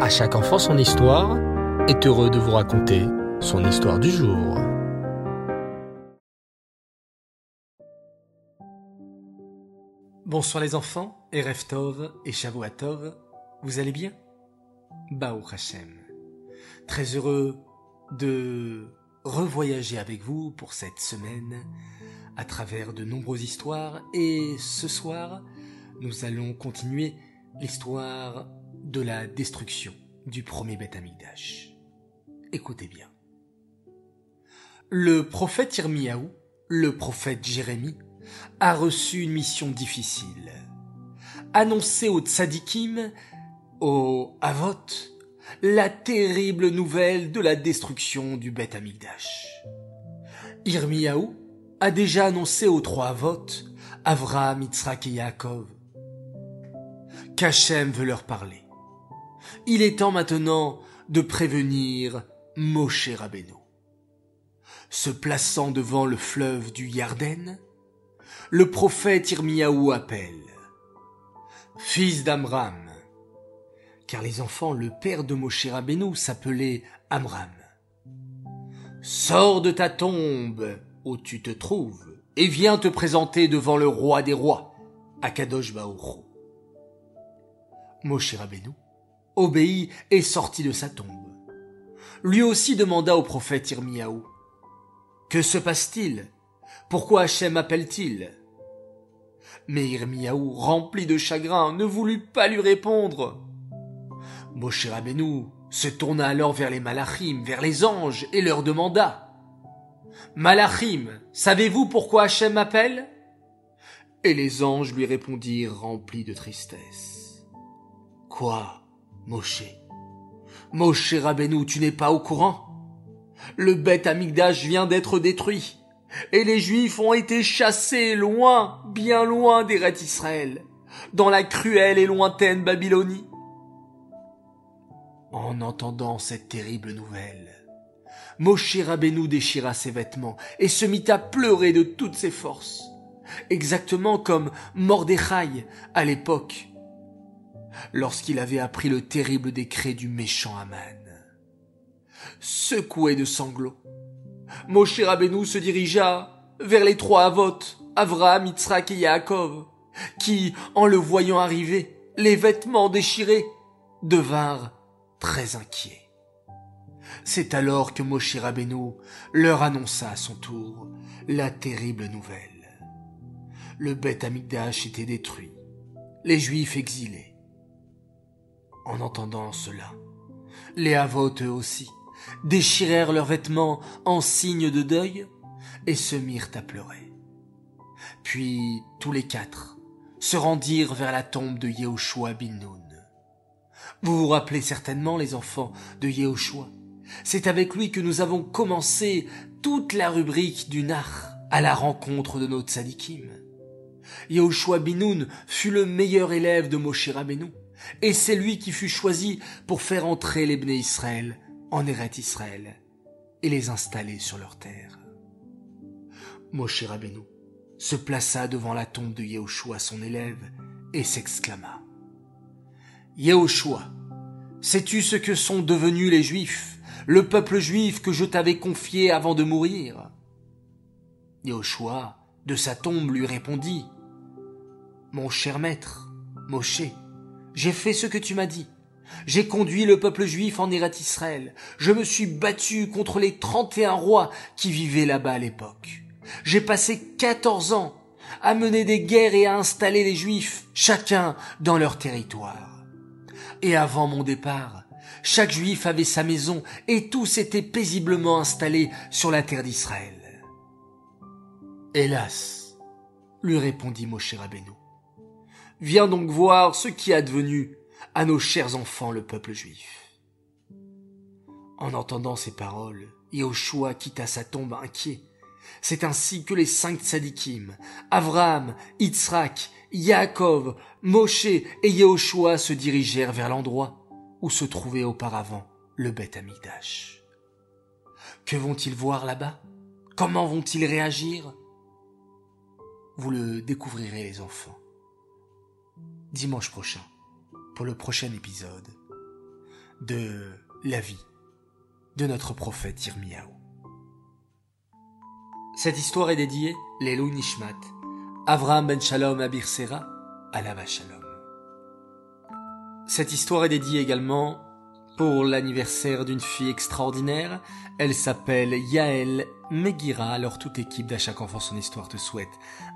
À chaque enfant son histoire est heureux de vous raconter son histoire du jour. Bonsoir les enfants, et Reftov et Shavuatov, vous allez bien? Baou Hashem. Très heureux de revoyager avec vous pour cette semaine à travers de nombreuses histoires et ce soir, nous allons continuer l'histoire de la destruction du premier Beth. Écoutez bien. Le prophète Irmiaou, le prophète Jérémie, a reçu une mission difficile. Annoncer aux tzadikim, aux avot, la terrible nouvelle de la destruction du Beth Amikdash. Irmiaou a déjà annoncé aux trois avot, Avraham, Yitzhak et Yaakov, qu'Hachem veut leur parler. Il est temps maintenant de prévenir Moshe Rabbeinu. Se plaçant devant le fleuve du Yarden, le prophète Irmiaou appelle Fils d'Amram, car les enfants, le père de Moshe Rabbeinu s'appelait Amram. Sors de ta tombe où tu te trouves et viens te présenter devant le roi des rois, Akadosh Baoru. Moshe obéit et sortit de sa tombe. Lui aussi demanda au prophète Irmiaou. Que se passe-t-il? Pourquoi Hachem appelle-t-il? Mais Irmiaou, rempli de chagrin, ne voulut pas lui répondre. Moshe Rabbeinu se tourna alors vers les malachim, vers les anges, et leur demanda. Malachim, savez-vous pourquoi Hachem m'appelle? Et les anges lui répondirent remplis de tristesse. Quoi? Moshe. Moshe Rabbeinu, tu n'es pas au courant? Le bête Amigdash vient d'être détruit, et les Juifs ont été chassés loin, bien loin des rêtes Israël, dans la cruelle et lointaine Babylonie. En entendant cette terrible nouvelle, Moshe Rabbeinu déchira ses vêtements et se mit à pleurer de toutes ses forces, exactement comme Mordechai à l'époque lorsqu'il avait appris le terrible décret du méchant Aman. Secoué de sanglots, Moshe Rabbeinu se dirigea vers les trois avotes, Avraham, Yitzhak et Yaakov, qui, en le voyant arriver, les vêtements déchirés, devinrent très inquiets. C'est alors que Moshe Rabbeinu leur annonça à son tour la terrible nouvelle. Le Beth Amikdash était détruit, les Juifs exilés, en entendant cela. Les avotes eux aussi déchirèrent leurs vêtements en signe de deuil et se mirent à pleurer. Puis tous les quatre se rendirent vers la tombe de Yehoshua bin Nun. Vous vous rappelez certainement les enfants de Yehoshua. C'est avec lui que nous avons commencé toute la rubrique du Nar à la rencontre de notre tzadikim. Yehoshua bin Nun fut le meilleur élève de Moshe Rabbeinu et c'est lui qui fut choisi pour faire entrer les Israël en Eret Israël et les installer sur leur terre. Moshe Rabbeinu se plaça devant la tombe de Yehoshua, son élève, et s'exclama. Yehoshua, sais-tu ce que sont devenus les Juifs, le peuple juif que je t'avais confié avant de mourir? Yehoshua, de sa tombe, lui répondit. Mon cher maître, Moshe, j'ai fait ce que tu m'as dit. J'ai conduit le peuple juif en Eretz Israël. Je me suis battu contre les trente et un rois qui vivaient là-bas à l'époque. J'ai passé quatorze ans à mener des guerres et à installer les juifs, chacun dans leur territoire. Et avant mon départ, chaque juif avait sa maison et tous étaient paisiblement installés sur la terre d'Israël. Hélas, lui répondit Moshe Rabbeinu, Viens donc voir ce qui est advenu à nos chers enfants le peuple juif. En entendant ces paroles, Yahushua quitta sa tombe inquiet. C'est ainsi que les cinq tzadikim, Avraham, Yitzhak, Yaakov, Moshe et Yahushua se dirigèrent vers l'endroit où se trouvait auparavant le Beth Amikdash. Que vont-ils voir là-bas? Comment vont-ils réagir? Vous le découvrirez les enfants dimanche prochain pour le prochain épisode de la vie de notre prophète Yirmiyahu. Cette histoire est dédiée l'Elou Nishmat, Avraham ben Shalom Abir Sera, Alava Shalom. Cette histoire est dédiée également pour l'anniversaire d'une fille extraordinaire. Elle s'appelle Yael Megira. Alors toute équipe d'À chaque enfant son histoire te souhaite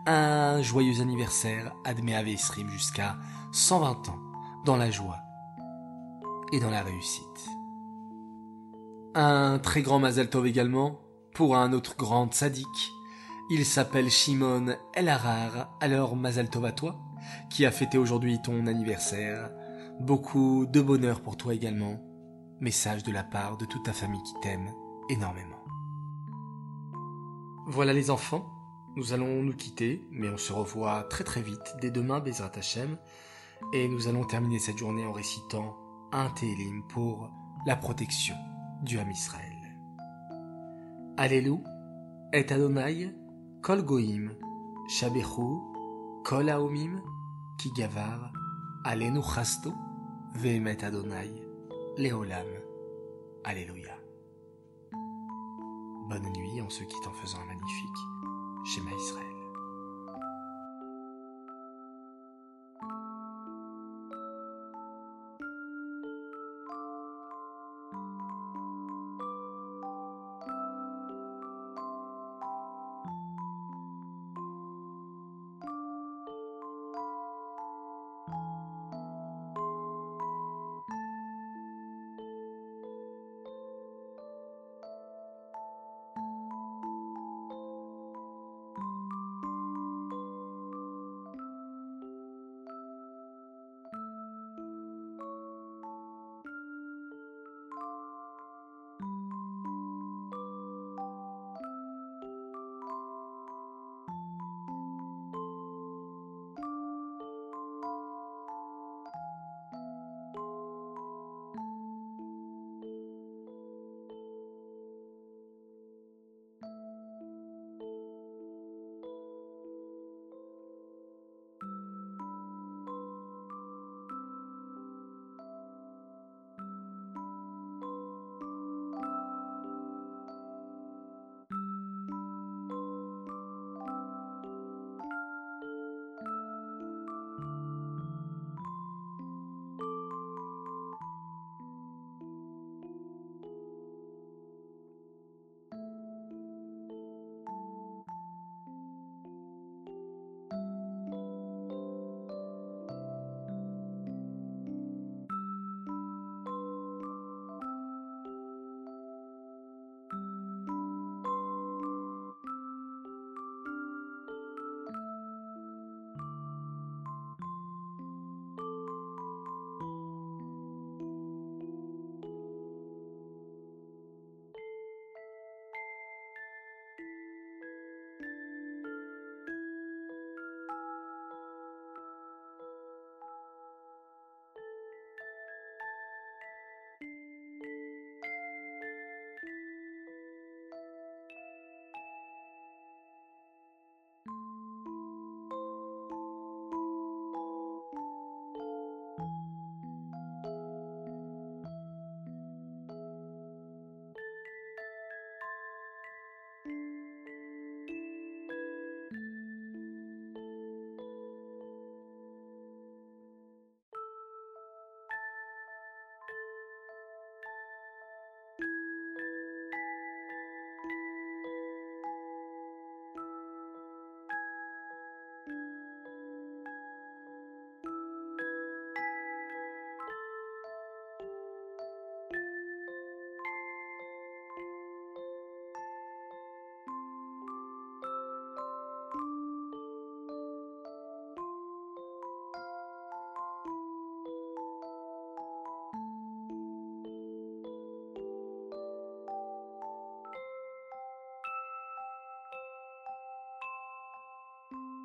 un joyeux anniversaire, Admet Avesrim jusqu'à 120 ans, dans la joie et dans la réussite. Un très grand Mazel Tov également pour un autre grand sadique. Il s'appelle Shimon El Harar. Alors Mazel Tov à toi, qui a fêté aujourd'hui ton anniversaire. Beaucoup de bonheur pour toi également. Message de la part de toute ta famille qui t'aime énormément. Voilà les enfants, nous allons nous quitter, mais on se revoit très très vite dès demain, Bezrat Hashem, et nous allons terminer cette journée en récitant un Télim pour la protection du Ham Israël. Allélu, et Adonai, kol goim, kol haomim, ki gavar, alenu Adonai, leolam. Alléluia. Bonne nuit, en se quitte en faisant un magnifique schéma Israël. you